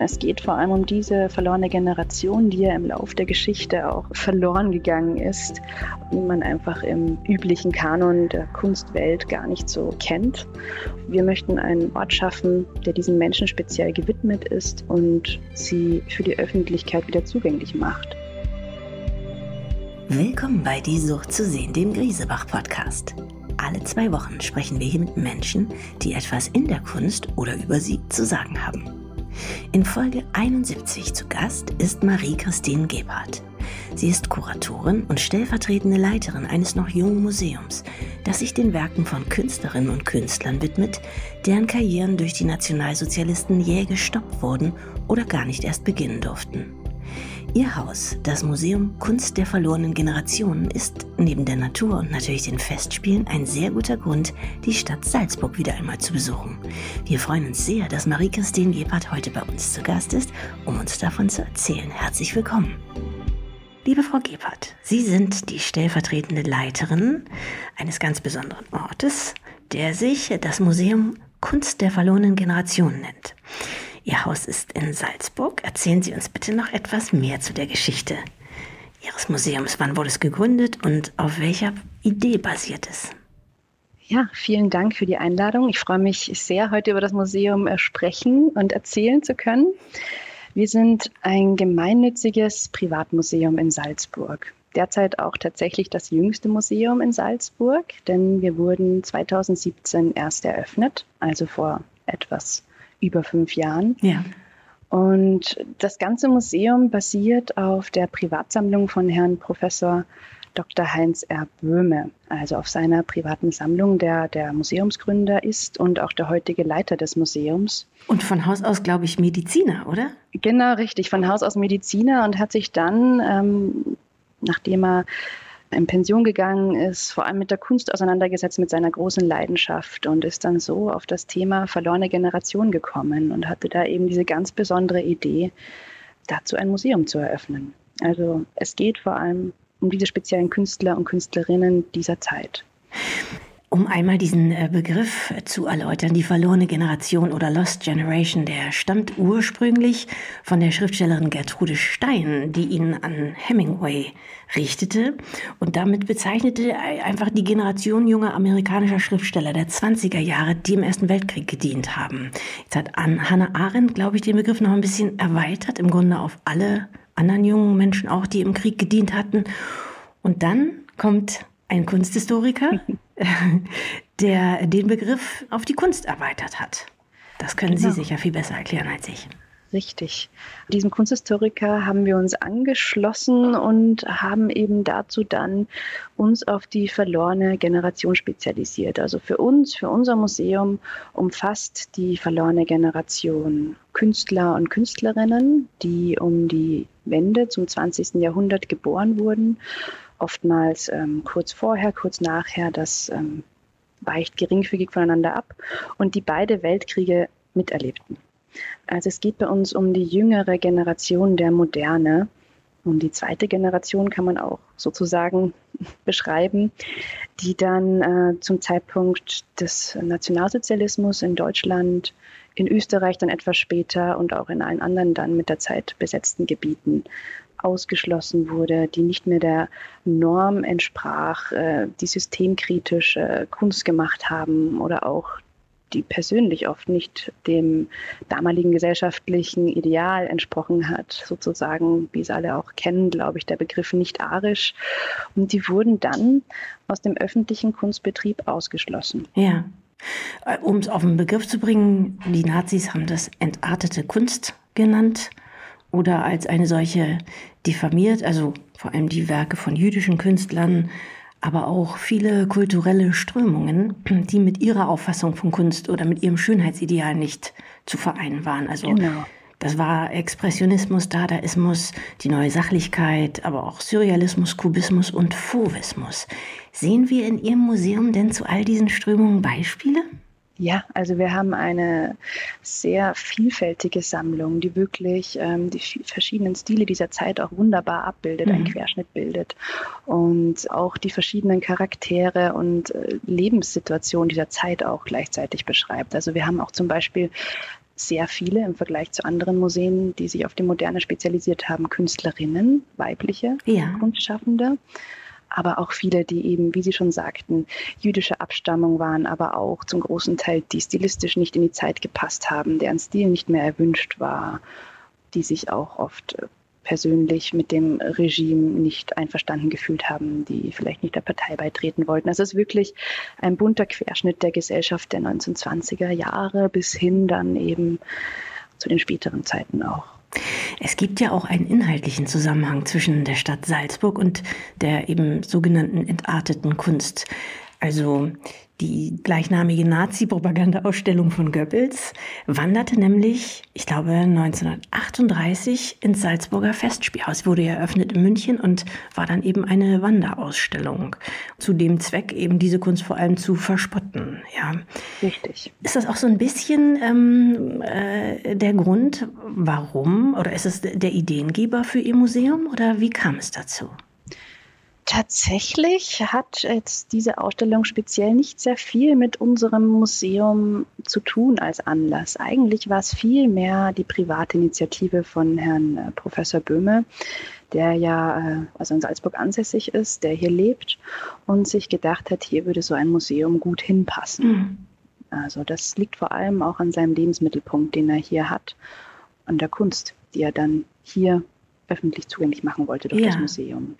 Es geht vor allem um diese verlorene Generation, die ja im Lauf der Geschichte auch verloren gegangen ist und man einfach im üblichen Kanon der Kunstwelt gar nicht so kennt. Wir möchten einen Ort schaffen, der diesen Menschen speziell gewidmet ist und sie für die Öffentlichkeit wieder zugänglich macht. Willkommen bei Die Sucht zu sehen, dem Griesebach-Podcast. Alle zwei Wochen sprechen wir hier mit Menschen, die etwas in der Kunst oder über sie zu sagen haben. In Folge 71 zu Gast ist Marie-Christine Gebhardt. Sie ist Kuratorin und stellvertretende Leiterin eines noch jungen Museums, das sich den Werken von Künstlerinnen und Künstlern widmet, deren Karrieren durch die Nationalsozialisten jäh gestoppt wurden oder gar nicht erst beginnen durften. Ihr Haus, das Museum Kunst der verlorenen Generationen, ist neben der Natur und natürlich den Festspielen ein sehr guter Grund, die Stadt Salzburg wieder einmal zu besuchen. Wir freuen uns sehr, dass Marie-Christine Gebhardt heute bei uns zu Gast ist, um uns davon zu erzählen. Herzlich willkommen. Liebe Frau Gebhardt, Sie sind die stellvertretende Leiterin eines ganz besonderen Ortes, der sich das Museum Kunst der verlorenen Generationen nennt. Ihr Haus ist in Salzburg. Erzählen Sie uns bitte noch etwas mehr zu der Geschichte Ihres Museums. Wann wurde es gegründet und auf welcher Idee basiert es? Ja, vielen Dank für die Einladung. Ich freue mich sehr, heute über das Museum äh, sprechen und erzählen zu können. Wir sind ein gemeinnütziges Privatmuseum in Salzburg. Derzeit auch tatsächlich das jüngste Museum in Salzburg, denn wir wurden 2017 erst eröffnet, also vor etwas über fünf Jahren. Ja. Und das ganze Museum basiert auf der Privatsammlung von Herrn Professor Dr. Heinz R. Böhme, also auf seiner privaten Sammlung, der der Museumsgründer ist und auch der heutige Leiter des Museums. Und von Haus aus, glaube ich, Mediziner, oder? Genau, richtig, von Haus aus Mediziner und hat sich dann, ähm, nachdem er in Pension gegangen ist, vor allem mit der Kunst auseinandergesetzt, mit seiner großen Leidenschaft und ist dann so auf das Thema verlorene Generation gekommen und hatte da eben diese ganz besondere Idee, dazu ein Museum zu eröffnen. Also es geht vor allem um diese speziellen Künstler und Künstlerinnen dieser Zeit. Um einmal diesen äh, Begriff zu erläutern, die verlorene Generation oder Lost Generation, der stammt ursprünglich von der Schriftstellerin Gertrude Stein, die ihn an Hemingway richtete und damit bezeichnete einfach die Generation junger amerikanischer Schriftsteller der 20er Jahre, die im Ersten Weltkrieg gedient haben. Jetzt hat Hannah Arendt, glaube ich, den Begriff noch ein bisschen erweitert, im Grunde auf alle anderen jungen Menschen auch, die im Krieg gedient hatten. Und dann kommt ein Kunsthistoriker, der den Begriff auf die Kunst erweitert hat. Das können genau. Sie sicher viel besser erklären als ich. Richtig. Diesem Kunsthistoriker haben wir uns angeschlossen und haben eben dazu dann uns auf die verlorene Generation spezialisiert. Also für uns, für unser Museum umfasst die verlorene Generation Künstler und Künstlerinnen, die um die Wende zum 20. Jahrhundert geboren wurden oftmals ähm, kurz vorher, kurz nachher. Das ähm, weicht geringfügig voneinander ab und die beide Weltkriege miterlebten. Also es geht bei uns um die jüngere Generation der Moderne. Um die zweite Generation kann man auch sozusagen beschreiben, die dann äh, zum Zeitpunkt des Nationalsozialismus in Deutschland, in Österreich dann etwas später und auch in allen anderen dann mit der Zeit besetzten Gebieten ausgeschlossen wurde, die nicht mehr der Norm entsprach, äh, die systemkritisch Kunst gemacht haben oder auch die persönlich oft nicht dem damaligen gesellschaftlichen Ideal entsprochen hat, sozusagen, wie es alle auch kennen, glaube ich, der Begriff nicht arisch. Und die wurden dann aus dem öffentlichen Kunstbetrieb ausgeschlossen. Ja. Äh, um es auf den Begriff zu bringen, die Nazis haben das entartete Kunst genannt oder als eine solche diffamiert, also vor allem die Werke von jüdischen Künstlern, aber auch viele kulturelle Strömungen, die mit ihrer Auffassung von Kunst oder mit ihrem Schönheitsideal nicht zu vereinen waren. Also genau. das war Expressionismus, Dadaismus, die neue Sachlichkeit, aber auch Surrealismus, Kubismus und Fauvismus. Sehen wir in Ihrem Museum denn zu all diesen Strömungen Beispiele? Ja, also wir haben eine sehr vielfältige Sammlung, die wirklich ähm, die verschiedenen Stile dieser Zeit auch wunderbar abbildet, mhm. einen Querschnitt bildet und auch die verschiedenen Charaktere und äh, Lebenssituationen dieser Zeit auch gleichzeitig beschreibt. Also wir haben auch zum Beispiel sehr viele im Vergleich zu anderen Museen, die sich auf die Moderne spezialisiert haben, Künstlerinnen, weibliche ja. Kunstschaffende aber auch viele, die eben, wie Sie schon sagten, jüdische Abstammung waren, aber auch zum großen Teil, die stilistisch nicht in die Zeit gepasst haben, deren Stil nicht mehr erwünscht war, die sich auch oft persönlich mit dem Regime nicht einverstanden gefühlt haben, die vielleicht nicht der Partei beitreten wollten. Also es ist wirklich ein bunter Querschnitt der Gesellschaft der 1920er Jahre bis hin dann eben zu den späteren Zeiten auch. Es gibt ja auch einen inhaltlichen Zusammenhang zwischen der Stadt Salzburg und der eben sogenannten entarteten Kunst. Also die gleichnamige Nazi-Propaganda-Ausstellung von Goebbels wanderte nämlich, ich glaube, 1938 ins Salzburger Festspielhaus, wurde eröffnet in München und war dann eben eine Wanderausstellung. Zu dem Zweck, eben diese Kunst vor allem zu verspotten. Ja. Richtig. Ist das auch so ein bisschen ähm, äh, der Grund, warum, oder ist es der Ideengeber für Ihr Museum, oder wie kam es dazu? Tatsächlich hat jetzt diese Ausstellung speziell nicht sehr viel mit unserem Museum zu tun als Anlass. Eigentlich war es viel mehr die private Initiative von Herrn äh, Professor Böhme, der ja äh, also in Salzburg ansässig ist, der hier lebt und sich gedacht hat, hier würde so ein Museum gut hinpassen. Mhm. Also das liegt vor allem auch an seinem Lebensmittelpunkt, den er hier hat, an der Kunst, die er dann hier öffentlich zugänglich machen wollte durch ja. das Museum.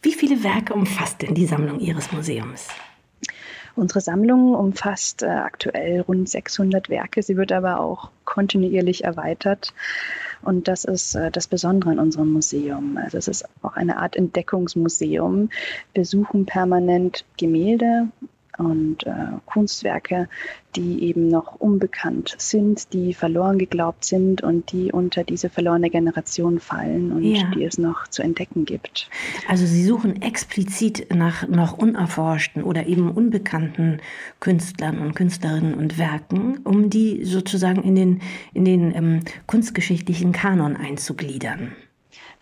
Wie viele Werke umfasst denn die Sammlung Ihres Museums? Unsere Sammlung umfasst äh, aktuell rund 600 Werke. Sie wird aber auch kontinuierlich erweitert. Und das ist äh, das Besondere in unserem Museum. Also es ist auch eine Art Entdeckungsmuseum. Wir suchen permanent Gemälde, und äh, Kunstwerke, die eben noch unbekannt sind, die verloren geglaubt sind und die unter diese verlorene Generation fallen und ja. die es noch zu entdecken gibt. Also Sie suchen explizit nach noch unerforschten oder eben unbekannten Künstlern und Künstlerinnen und Werken, um die sozusagen in den, in den ähm, kunstgeschichtlichen Kanon einzugliedern.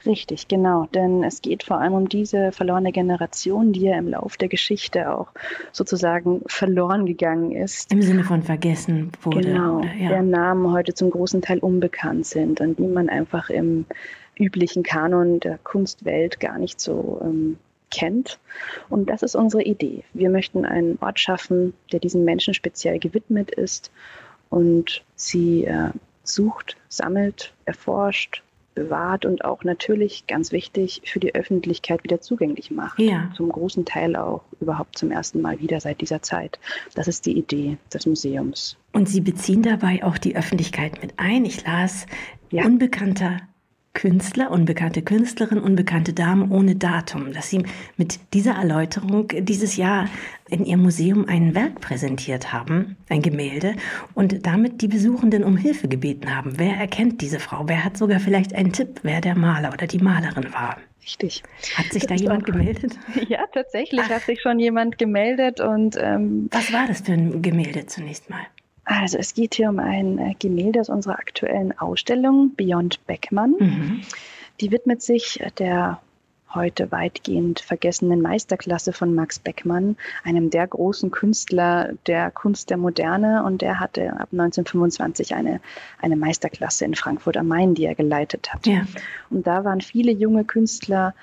Richtig, genau. Denn es geht vor allem um diese verlorene Generation, die ja im Lauf der Geschichte auch sozusagen verloren gegangen ist. Im Sinne von vergessen wurde. Genau, oder, ja. deren Namen heute zum großen Teil unbekannt sind und die man einfach im üblichen Kanon der Kunstwelt gar nicht so ähm, kennt. Und das ist unsere Idee. Wir möchten einen Ort schaffen, der diesen Menschen speziell gewidmet ist und sie äh, sucht, sammelt, erforscht bewahrt und auch natürlich ganz wichtig für die Öffentlichkeit wieder zugänglich macht. Ja. Zum großen Teil auch überhaupt zum ersten Mal wieder seit dieser Zeit. Das ist die Idee des Museums. Und Sie beziehen dabei auch die Öffentlichkeit mit ein. Ich las, ja. unbekannter Künstler, unbekannte Künstlerin, unbekannte Damen ohne Datum, dass Sie mit dieser Erläuterung dieses Jahr in Ihrem Museum ein Werk präsentiert haben, ein Gemälde, und damit die Besuchenden um Hilfe gebeten haben. Wer erkennt diese Frau? Wer hat sogar vielleicht einen Tipp, wer der Maler oder die Malerin war? Richtig. Hat sich da jemand gemeldet? Ja, tatsächlich Ach. hat sich schon jemand gemeldet und ähm, was war das für ein Gemälde zunächst mal? Also es geht hier um ein äh, Gemälde aus unserer aktuellen Ausstellung Beyond Beckmann. Mhm. Die widmet sich der heute weitgehend vergessenen Meisterklasse von Max Beckmann, einem der großen Künstler der Kunst der Moderne. Und der hatte ab 1925 eine, eine Meisterklasse in Frankfurt am Main, die er geleitet hat. Ja. Und da waren viele junge Künstler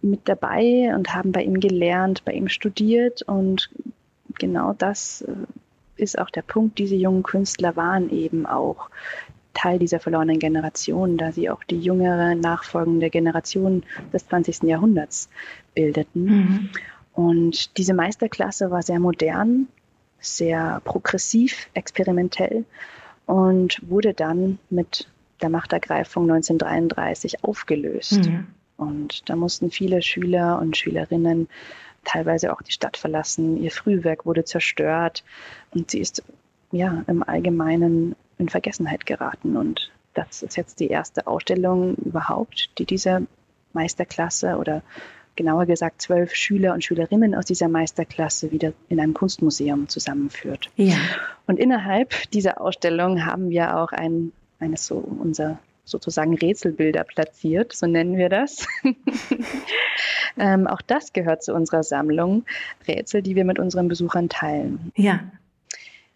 mit dabei und haben bei ihm gelernt, bei ihm studiert. Und genau das äh, ist auch der Punkt, diese jungen Künstler waren eben auch Teil dieser verlorenen Generation, da sie auch die jüngere, nachfolgende Generation des 20. Jahrhunderts bildeten. Mhm. Und diese Meisterklasse war sehr modern, sehr progressiv, experimentell und wurde dann mit der Machtergreifung 1933 aufgelöst. Mhm. Und da mussten viele Schüler und Schülerinnen teilweise auch die Stadt verlassen. Ihr Frühwerk wurde zerstört und sie ist ja im Allgemeinen in Vergessenheit geraten. Und das ist jetzt die erste Ausstellung überhaupt, die diese Meisterklasse oder genauer gesagt zwölf Schüler und Schülerinnen aus dieser Meisterklasse wieder in einem Kunstmuseum zusammenführt. Ja. Und innerhalb dieser Ausstellung haben wir auch ein, eines so unser sozusagen Rätselbilder platziert, so nennen wir das. ähm, auch das gehört zu unserer Sammlung, Rätsel, die wir mit unseren Besuchern teilen. Ja.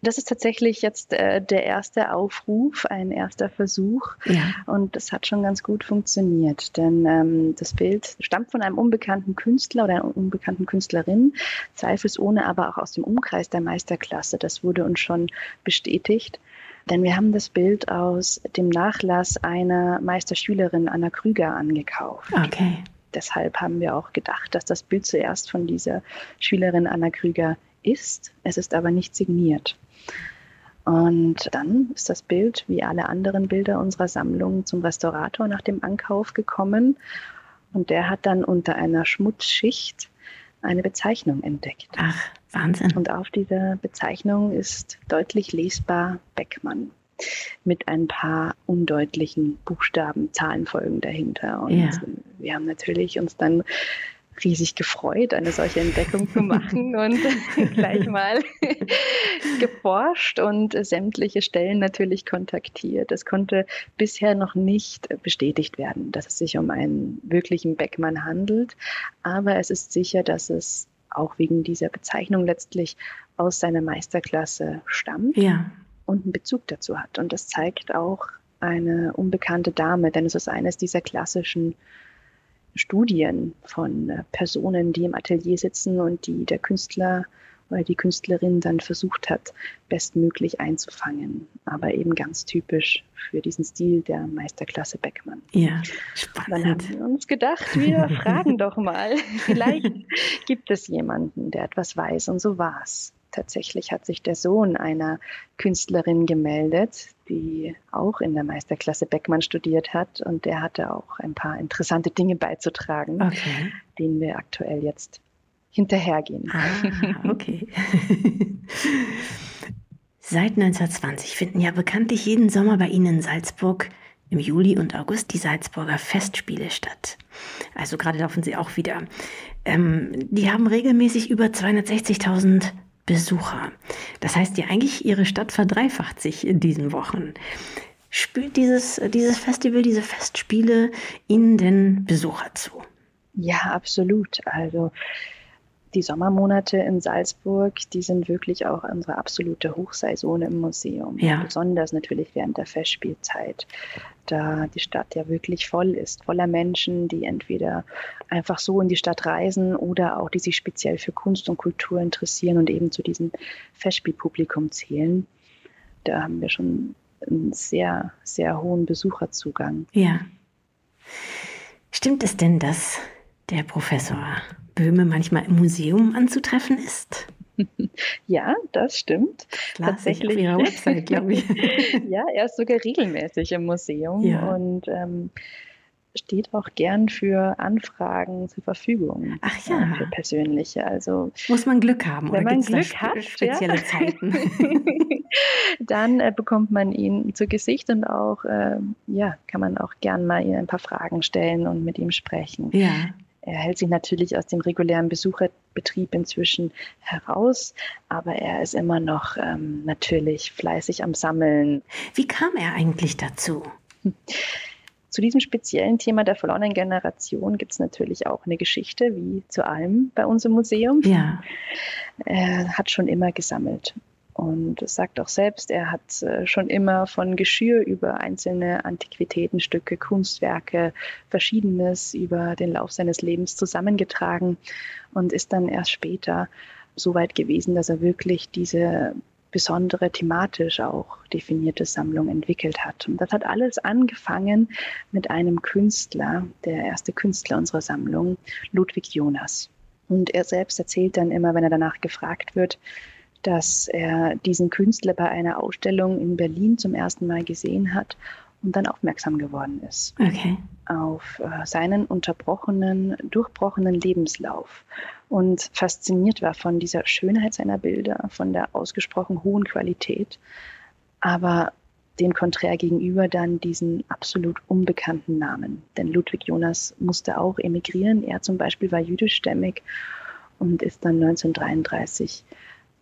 Das ist tatsächlich jetzt äh, der erste Aufruf, ein erster Versuch. Ja. Und das hat schon ganz gut funktioniert, denn ähm, das Bild stammt von einem unbekannten Künstler oder einer unbekannten Künstlerin, zweifelsohne aber auch aus dem Umkreis der Meisterklasse. Das wurde uns schon bestätigt. Denn wir haben das Bild aus dem Nachlass einer Meisterschülerin Anna Krüger angekauft. Okay. Deshalb haben wir auch gedacht, dass das Bild zuerst von dieser Schülerin Anna Krüger ist. Es ist aber nicht signiert. Und dann ist das Bild, wie alle anderen Bilder unserer Sammlung, zum Restaurator nach dem Ankauf gekommen. Und der hat dann unter einer Schmutzschicht eine Bezeichnung entdeckt. Ach, Wahnsinn. Und auf dieser Bezeichnung ist deutlich lesbar Beckmann mit ein paar undeutlichen Buchstaben, Zahlenfolgen dahinter. Und ja. wir haben natürlich uns dann riesig gefreut, eine solche Entdeckung zu machen und gleich mal geforscht und sämtliche Stellen natürlich kontaktiert. Es konnte bisher noch nicht bestätigt werden, dass es sich um einen wirklichen Beckmann handelt, aber es ist sicher, dass es auch wegen dieser Bezeichnung letztlich aus seiner Meisterklasse stammt ja. Und einen Bezug dazu hat. Und das zeigt auch eine unbekannte Dame, denn es ist eines dieser klassischen Studien von äh, Personen, die im Atelier sitzen und die der Künstler oder die Künstlerin dann versucht hat, bestmöglich einzufangen. Aber eben ganz typisch für diesen Stil der Meisterklasse Beckmann. Ja, spannend. Dann haben wir uns gedacht, wir fragen doch mal. Vielleicht gibt es jemanden, der etwas weiß. Und so war es. Tatsächlich hat sich der Sohn einer Künstlerin gemeldet, die auch in der Meisterklasse Beckmann studiert hat. Und der hatte auch ein paar interessante Dinge beizutragen, okay. denen wir aktuell jetzt hinterhergehen. Ah, okay. Seit 1920 finden ja bekanntlich jeden Sommer bei Ihnen in Salzburg im Juli und August die Salzburger Festspiele statt. Also gerade laufen sie auch wieder. Ähm, die haben regelmäßig über 260.000 Besucher. Das heißt ja eigentlich, ihre Stadt verdreifacht sich in diesen Wochen. Spült dieses, dieses Festival, diese Festspiele Ihnen denn Besucher zu? Ja, absolut. Also die Sommermonate in Salzburg, die sind wirklich auch unsere absolute Hochsaison im Museum. Ja. Besonders natürlich während der Festspielzeit, da die Stadt ja wirklich voll ist, voller Menschen, die entweder einfach so in die Stadt reisen oder auch die sich speziell für Kunst und Kultur interessieren und eben zu diesem Festspielpublikum zählen. Da haben wir schon einen sehr, sehr hohen Besucherzugang. Ja. Stimmt es denn, dass der Professor Böhme manchmal im Museum anzutreffen ist? Ja, das stimmt. Las Tatsächlich. Auf ihrer Website, glaube ich. ja, er ist sogar regelmäßig im Museum ja. und ähm, steht auch gern für Anfragen zur Verfügung. Ach ja. Äh, für persönliche. Also muss man Glück haben wenn man Glück hat, spezielle ja. Zeiten. Dann äh, bekommt man ihn zu Gesicht und auch äh, ja kann man auch gern mal ein paar Fragen stellen und mit ihm sprechen. Ja. Er hält sich natürlich aus dem regulären Besucherbetrieb inzwischen heraus, aber er ist immer noch ähm, natürlich fleißig am Sammeln. Wie kam er eigentlich dazu? Zu diesem speziellen Thema der verlorenen Generation gibt es natürlich auch eine Geschichte, wie zu allem bei uns im Museum. Ja. Er hat schon immer gesammelt und sagt auch selbst, er hat äh, schon immer von Geschirr über einzelne Antiquitätenstücke, Kunstwerke, Verschiedenes über den Lauf seines Lebens zusammengetragen und ist dann erst später so weit gewesen, dass er wirklich diese besondere thematisch auch definierte Sammlung entwickelt hat. Und das hat alles angefangen mit einem Künstler, der erste Künstler unserer Sammlung, Ludwig Jonas. Und er selbst erzählt dann immer, wenn er danach gefragt wird, dass er diesen Künstler bei einer Ausstellung in Berlin zum ersten Mal gesehen hat und dann aufmerksam geworden ist okay. auf äh, seinen unterbrochenen, durchbrochenen Lebenslauf und fasziniert war von dieser Schönheit seiner Bilder, von der ausgesprochen hohen Qualität, aber dem Konträr gegenüber dann diesen absolut unbekannten Namen. Denn Ludwig Jonas musste auch emigrieren. Er zum Beispiel war jüdischstämmig und ist dann 1933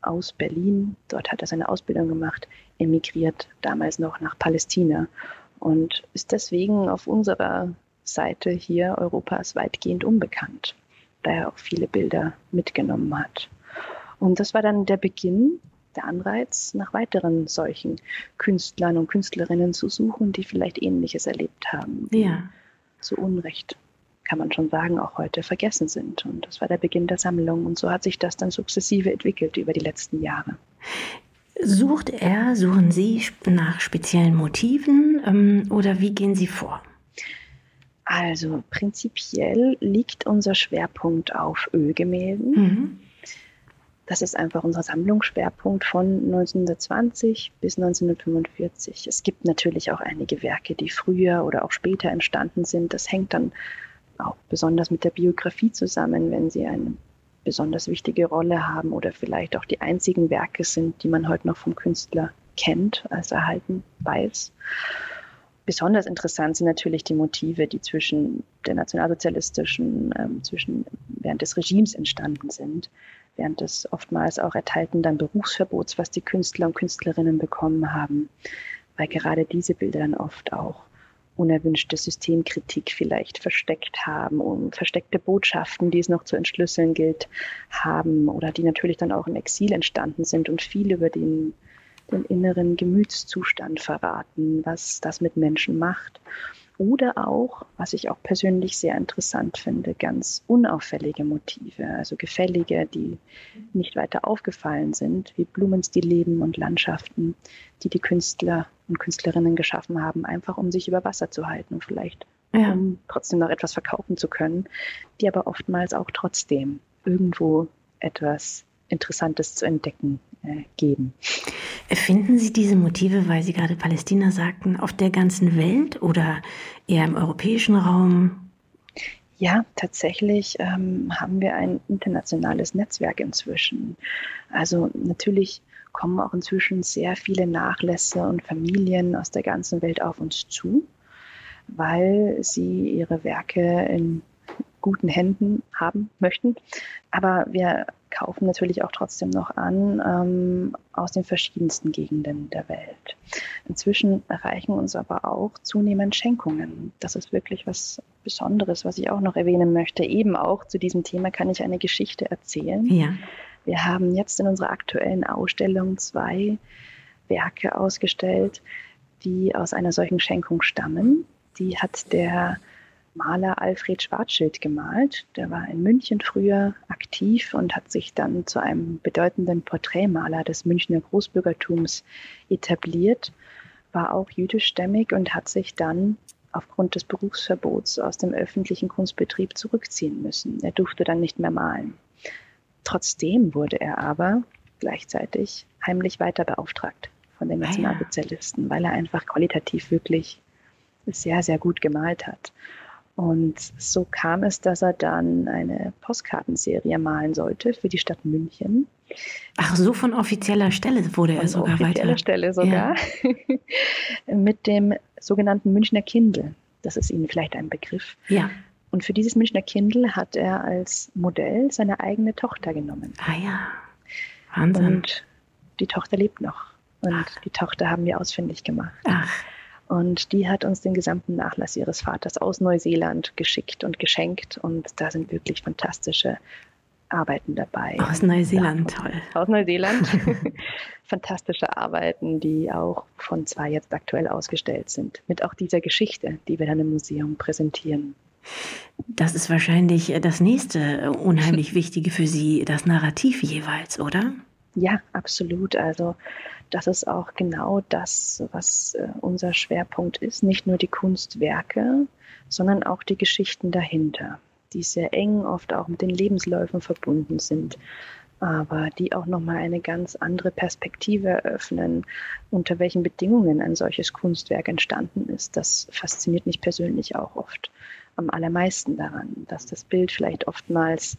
aus Berlin, dort hat er seine Ausbildung gemacht, emigriert damals noch nach Palästina und ist deswegen auf unserer Seite hier Europas weitgehend unbekannt, da er auch viele Bilder mitgenommen hat. Und das war dann der Beginn der Anreiz, nach weiteren solchen Künstlern und Künstlerinnen zu suchen, die vielleicht Ähnliches erlebt haben. Ja. Zu Unrecht, kann man schon sagen, auch heute vergessen sind. Und das war der Beginn der Sammlung. Und so hat sich das dann sukzessive entwickelt über die letzten Jahre. Sucht er, suchen Sie nach speziellen Motiven ähm, oder wie gehen Sie vor? Also prinzipiell liegt unser Schwerpunkt auf Ölgemälden. Mhm. Das ist einfach unser Sammlungsschwerpunkt von 1920 bis 1945. Es gibt natürlich auch einige Werke, die früher oder auch später entstanden sind. Das hängt dann auch besonders mit der Biografie zusammen, wenn sie eine besonders wichtige Rolle haben oder vielleicht auch die einzigen Werke sind, die man heute noch vom Künstler kennt, als erhalten weiß. Besonders interessant sind natürlich die Motive, die zwischen der nationalsozialistischen, ähm, zwischen während des Regimes entstanden sind, während des oftmals auch erteilten dann Berufsverbots, was die Künstler und Künstlerinnen bekommen haben, weil gerade diese Bilder dann oft auch unerwünschte Systemkritik vielleicht versteckt haben und versteckte Botschaften, die es noch zu entschlüsseln gilt, haben oder die natürlich dann auch im Exil entstanden sind und viel über den den inneren Gemütszustand verraten, was das mit Menschen macht. Oder auch, was ich auch persönlich sehr interessant finde, ganz unauffällige Motive, also gefällige, die nicht weiter aufgefallen sind, wie Blumenstillleben und Landschaften, die die Künstler und Künstlerinnen geschaffen haben, einfach um sich über Wasser zu halten und vielleicht ja. um trotzdem noch etwas verkaufen zu können, die aber oftmals auch trotzdem irgendwo etwas Interessantes zu entdecken geben. Finden Sie diese Motive, weil Sie gerade Palästina sagten, auf der ganzen Welt oder eher im europäischen Raum? Ja, tatsächlich ähm, haben wir ein internationales Netzwerk inzwischen. Also natürlich kommen auch inzwischen sehr viele Nachlässe und Familien aus der ganzen Welt auf uns zu, weil sie ihre Werke in guten Händen haben möchten. Aber wir kaufen natürlich auch trotzdem noch an ähm, aus den verschiedensten Gegenden der Welt. Inzwischen erreichen uns aber auch zunehmend Schenkungen. Das ist wirklich was Besonderes, was ich auch noch erwähnen möchte. Eben auch zu diesem Thema kann ich eine Geschichte erzählen. Ja. Wir haben jetzt in unserer aktuellen Ausstellung zwei Werke ausgestellt, die aus einer solchen Schenkung stammen. Die hat der Maler Alfred Schwarzschild gemalt. Der war in München früher aktiv und hat sich dann zu einem bedeutenden Porträtmaler des Münchner Großbürgertums etabliert, war auch jüdischstämmig und hat sich dann aufgrund des Berufsverbots aus dem öffentlichen Kunstbetrieb zurückziehen müssen. Er durfte dann nicht mehr malen. Trotzdem wurde er aber gleichzeitig heimlich weiter beauftragt von den Nationalsozialisten, weil er einfach qualitativ wirklich sehr, sehr gut gemalt hat. Und so kam es, dass er dann eine Postkartenserie malen sollte für die Stadt München. Ach, so von offizieller Stelle wurde von er sogar offizieller weiter. Stelle sogar. Ja. Mit dem sogenannten Münchner Kindle. Das ist Ihnen vielleicht ein Begriff. Ja. Und für dieses Münchner Kindle hat er als Modell seine eigene Tochter genommen. Ah ja. Wahnsinn. Und die Tochter lebt noch. Und Ach. die Tochter haben wir ausfindig gemacht. Ach. Und die hat uns den gesamten Nachlass ihres Vaters aus Neuseeland geschickt und geschenkt. Und da sind wirklich fantastische Arbeiten dabei. Aus Neuseeland, ja, toll. Aus Neuseeland. Fantastische Arbeiten, die auch von zwei jetzt aktuell ausgestellt sind. Mit auch dieser Geschichte, die wir dann im Museum präsentieren. Das ist wahrscheinlich das nächste unheimlich Wichtige für Sie, das Narrativ jeweils, oder? Ja, absolut. Also das ist auch genau das, was äh, unser Schwerpunkt ist. Nicht nur die Kunstwerke, sondern auch die Geschichten dahinter, die sehr eng oft auch mit den Lebensläufen verbunden sind, aber die auch nochmal eine ganz andere Perspektive eröffnen, unter welchen Bedingungen ein solches Kunstwerk entstanden ist. Das fasziniert mich persönlich auch oft am allermeisten daran, dass das Bild vielleicht oftmals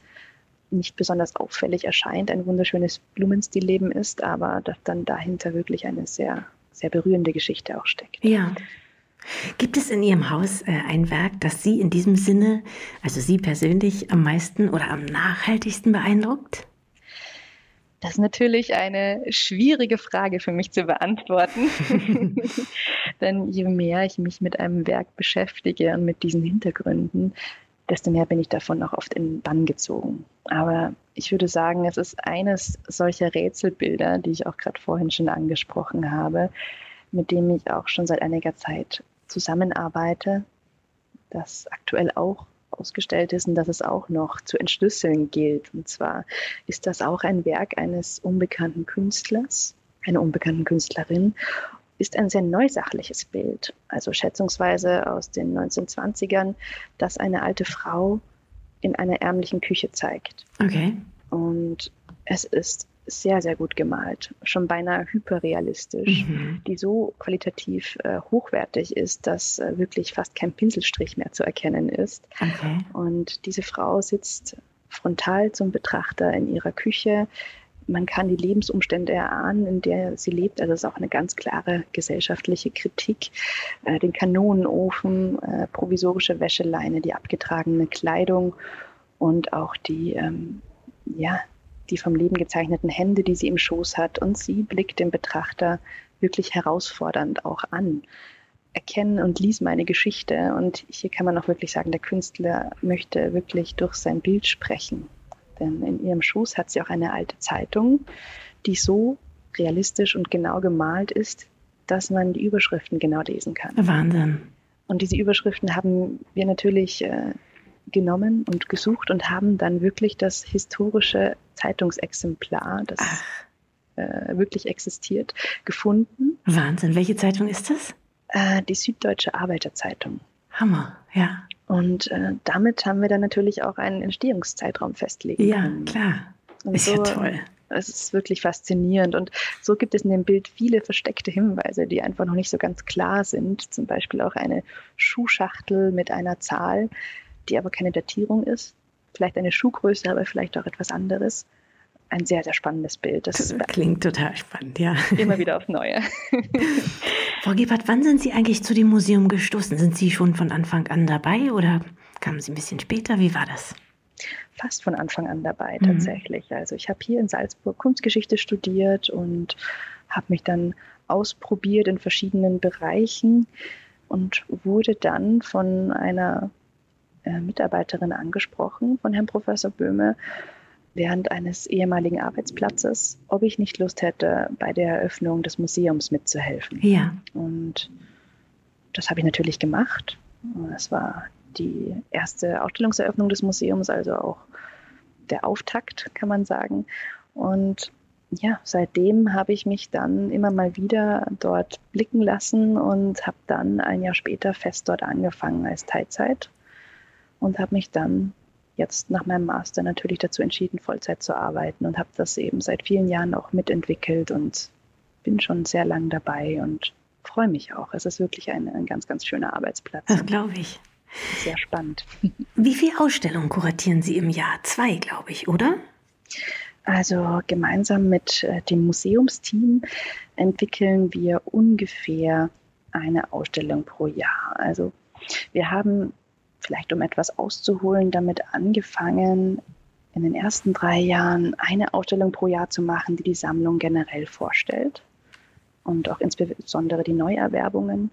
nicht besonders auffällig erscheint, ein wunderschönes Blumenstillleben ist, aber dass dann dahinter wirklich eine sehr, sehr berührende Geschichte auch steckt. Ja. Gibt es in Ihrem Haus äh, ein Werk, das Sie in diesem Sinne, also Sie persönlich, am meisten oder am nachhaltigsten beeindruckt? Das ist natürlich eine schwierige Frage für mich zu beantworten. Denn je mehr ich mich mit einem Werk beschäftige und mit diesen Hintergründen, desto mehr bin ich davon auch oft in Bann gezogen. Aber ich würde sagen, es ist eines solcher Rätselbilder, die ich auch gerade vorhin schon angesprochen habe, mit dem ich auch schon seit einiger Zeit zusammenarbeite, das aktuell auch ausgestellt ist und dass es auch noch zu entschlüsseln gilt. Und zwar ist das auch ein Werk eines unbekannten Künstlers, einer unbekannten Künstlerin, ist ein sehr neusachliches Bild, also schätzungsweise aus den 1920ern, das eine alte Frau in einer ärmlichen Küche zeigt. Okay. Und es ist sehr, sehr gut gemalt, schon beinahe hyperrealistisch, mhm. die so qualitativ äh, hochwertig ist, dass äh, wirklich fast kein Pinselstrich mehr zu erkennen ist. Okay. Und diese Frau sitzt frontal zum Betrachter in ihrer Küche. Man kann die Lebensumstände erahnen, in der sie lebt. Also es ist auch eine ganz klare gesellschaftliche Kritik. Äh, den Kanonenofen, äh, provisorische Wäscheleine, die abgetragene Kleidung und auch die ähm, ja, die vom Leben gezeichneten Hände, die sie im Schoß hat. Und sie blickt den Betrachter wirklich herausfordernd auch an. Erkennen und lies meine Geschichte. Und hier kann man auch wirklich sagen, der Künstler möchte wirklich durch sein Bild sprechen. Denn in ihrem Schoß hat sie auch eine alte Zeitung, die so realistisch und genau gemalt ist, dass man die Überschriften genau lesen kann. Wahnsinn. Und diese Überschriften haben wir natürlich äh, genommen und gesucht und haben dann wirklich das historische Zeitungsexemplar, das äh, wirklich existiert, gefunden. Wahnsinn. Welche Zeitung ist das? Äh, die Süddeutsche Arbeiterzeitung. Hammer, ja. Und äh, damit haben wir dann natürlich auch einen Entstehungszeitraum festlegen ja, können. Klar. Und ist so, ja toll. Es ist wirklich faszinierend. Und so gibt es in dem Bild viele versteckte Hinweise, die einfach noch nicht so ganz klar sind. Zum Beispiel auch eine Schuhschachtel mit einer Zahl, die aber keine Datierung ist. Vielleicht eine Schuhgröße, aber vielleicht auch etwas anderes. Ein sehr, sehr spannendes Bild. Das, das klingt total spannend, ja. Immer wieder auf Neue. Frau Gebhardt, wann sind Sie eigentlich zu dem Museum gestoßen? Sind Sie schon von Anfang an dabei oder kamen Sie ein bisschen später? Wie war das? Fast von Anfang an dabei, mhm. tatsächlich. Also ich habe hier in Salzburg Kunstgeschichte studiert und habe mich dann ausprobiert in verschiedenen Bereichen und wurde dann von einer äh, Mitarbeiterin angesprochen von Herrn Professor Böhme während eines ehemaligen Arbeitsplatzes, ob ich nicht Lust hätte, bei der Eröffnung des Museums mitzuhelfen. Ja. Und das habe ich natürlich gemacht. Es war die erste Ausstellungseröffnung des Museums, also auch der Auftakt, kann man sagen. Und ja, seitdem habe ich mich dann immer mal wieder dort blicken lassen und habe dann ein Jahr später fest dort angefangen als Teilzeit und habe mich dann jetzt nach meinem Master natürlich dazu entschieden, Vollzeit zu arbeiten und habe das eben seit vielen Jahren auch mitentwickelt und bin schon sehr lang dabei und freue mich auch. Es ist wirklich ein, ein ganz, ganz schöner Arbeitsplatz. Das glaube ich. Sehr spannend. Wie viele Ausstellungen kuratieren Sie im Jahr? Zwei, glaube ich, oder? Also gemeinsam mit äh, dem Museumsteam entwickeln wir ungefähr eine Ausstellung pro Jahr. Also wir haben vielleicht um etwas auszuholen, damit angefangen, in den ersten drei Jahren eine Ausstellung pro Jahr zu machen, die die Sammlung generell vorstellt und auch insbesondere die Neuerwerbungen.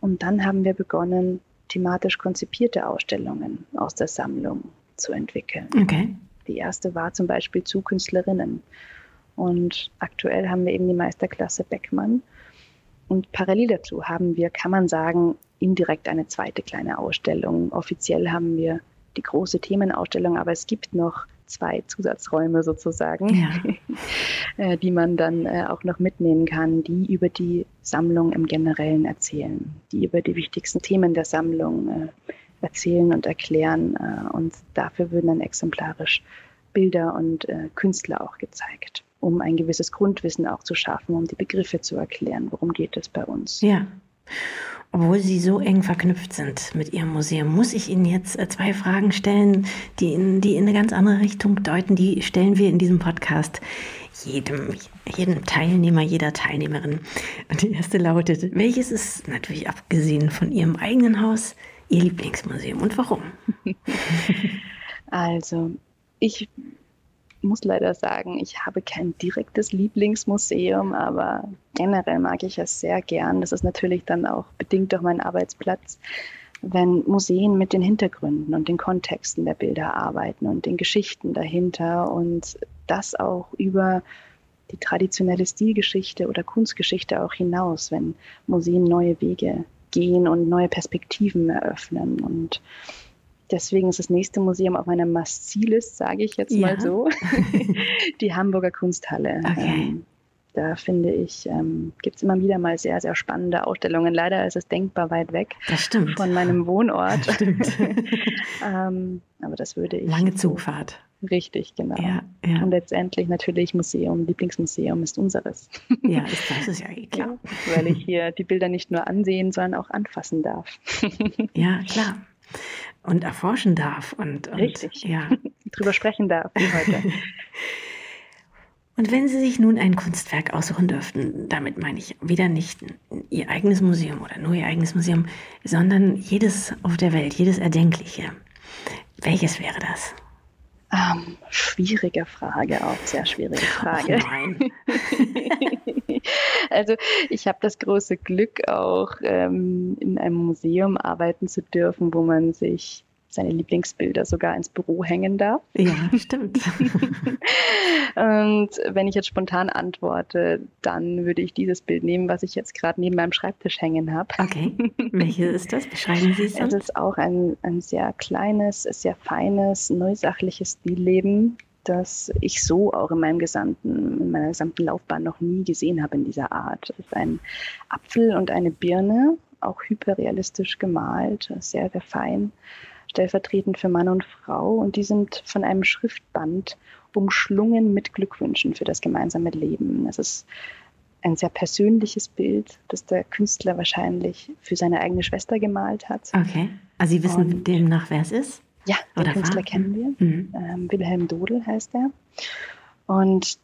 Und dann haben wir begonnen, thematisch konzipierte Ausstellungen aus der Sammlung zu entwickeln. Okay. Die erste war zum Beispiel zu Künstlerinnen. Und aktuell haben wir eben die Meisterklasse Beckmann. Und parallel dazu haben wir, kann man sagen, indirekt eine zweite kleine Ausstellung. Offiziell haben wir die große Themenausstellung, aber es gibt noch zwei Zusatzräume sozusagen, ja. Äh, die man dann äh, auch noch mitnehmen kann, die über die Sammlung im Generellen erzählen, die über die wichtigsten Themen der Sammlung äh, erzählen und erklären. Und dafür würden dann exemplarisch Bilder und Künstler auch gezeigt, um ein gewisses Grundwissen auch zu schaffen, um die Begriffe zu erklären, worum geht es bei uns. Ja. Obwohl Sie so eng verknüpft sind mit Ihrem Museum, muss ich Ihnen jetzt äh, zwei Fragen stellen, die in, die in eine ganz andere Richtung deuten. Die stellen wir in diesem Podcast jedem, jedem Teilnehmer, jeder Teilnehmerin. Und die erste lautet, welches ist natürlich abgesehen von Ihrem eigenen Haus Ihr Lieblingsmuseum und warum? Also, ich muss leider sagen, ich habe kein direktes Lieblingsmuseum, aber generell mag ich es sehr gern. Das ist natürlich dann auch bedingt durch meinen Arbeitsplatz. wenn Museen mit den Hintergründen und den Kontexten der Bilder arbeiten und den Geschichten dahinter und das auch über die traditionelle Stilgeschichte oder Kunstgeschichte auch hinaus, wenn Museen neue Wege gehen und neue Perspektiven eröffnen. Und deswegen ist das nächste Museum auf meiner Must-See-List, sage ich jetzt ja. mal so, die Hamburger Kunsthalle. Okay. Ähm, da finde ich, ähm, gibt es immer wieder mal sehr, sehr spannende Ausstellungen. Leider ist es denkbar weit weg von meinem Wohnort. Das stimmt. ähm, aber das würde ich. Lange Zugfahrt. Richtig, genau. Ja, ja. Und letztendlich natürlich Museum, Lieblingsmuseum ist unseres. Ja, ist, das ist ja eh klar. Ja, weil ich hier die Bilder nicht nur ansehen, sondern auch anfassen darf. Ja, klar. Und erforschen darf. Und, und Richtig. Ja. Drüber sprechen darf, wie heute. Und wenn Sie sich nun ein Kunstwerk aussuchen dürften, damit meine ich wieder nicht Ihr eigenes Museum oder nur Ihr eigenes Museum, sondern jedes auf der Welt, jedes Erdenkliche, welches wäre das? Ähm, schwierige Frage, auch sehr schwierige Frage. Oh nein. also ich habe das große Glück, auch ähm, in einem Museum arbeiten zu dürfen, wo man sich seine Lieblingsbilder sogar ins Büro hängen darf. Ja, stimmt. und wenn ich jetzt spontan antworte, dann würde ich dieses Bild nehmen, was ich jetzt gerade neben meinem Schreibtisch hängen habe. Okay. Welches ist das? Beschreiben Sie es. Es ist auch ein, ein sehr kleines, sehr feines, neusachliches Stillleben, das ich so auch in meinem gesamten, in meiner gesamten Laufbahn noch nie gesehen habe in dieser Art. Es ist ein Apfel und eine Birne, auch hyperrealistisch gemalt, sehr, sehr fein stellvertretend für Mann und Frau. Und die sind von einem Schriftband umschlungen mit Glückwünschen für das gemeinsame Leben. Es ist ein sehr persönliches Bild, das der Künstler wahrscheinlich für seine eigene Schwester gemalt hat. Okay. Also Sie wissen und, demnach, wer es ist? Ja, den Oder Künstler war? kennen wir. Mhm. Ähm, Wilhelm Dodel heißt er. Und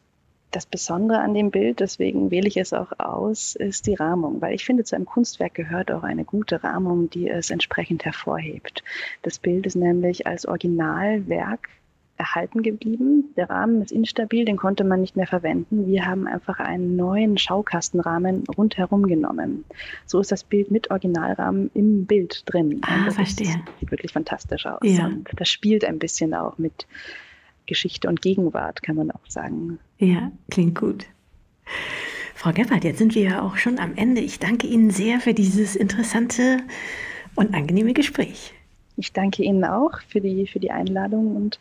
das Besondere an dem Bild, deswegen wähle ich es auch aus, ist die Rahmung, weil ich finde, zu einem Kunstwerk gehört auch eine gute Rahmung, die es entsprechend hervorhebt. Das Bild ist nämlich als Originalwerk erhalten geblieben. Der Rahmen ist instabil, den konnte man nicht mehr verwenden. Wir haben einfach einen neuen Schaukastenrahmen rundherum genommen. So ist das Bild mit Originalrahmen im Bild drin. Ah, verstehe. Ist, sieht wirklich fantastisch aus. Ja. Und das spielt ein bisschen auch mit Geschichte und Gegenwart, kann man auch sagen. Ja, klingt gut. Frau Gebhardt, jetzt sind wir ja auch schon am Ende. Ich danke Ihnen sehr für dieses interessante und angenehme Gespräch. Ich danke Ihnen auch für die, für die Einladung und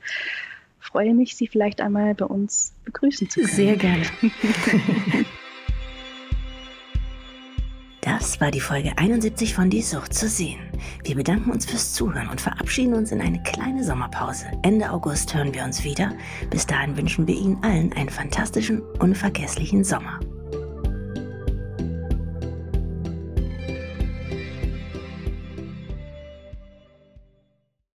freue mich, Sie vielleicht einmal bei uns begrüßen zu können. Sehr gerne. Das war die Folge 71 von Die Sucht zu sehen. Wir bedanken uns fürs Zuhören und verabschieden uns in eine kleine Sommerpause. Ende August hören wir uns wieder. Bis dahin wünschen wir Ihnen allen einen fantastischen, unvergesslichen Sommer.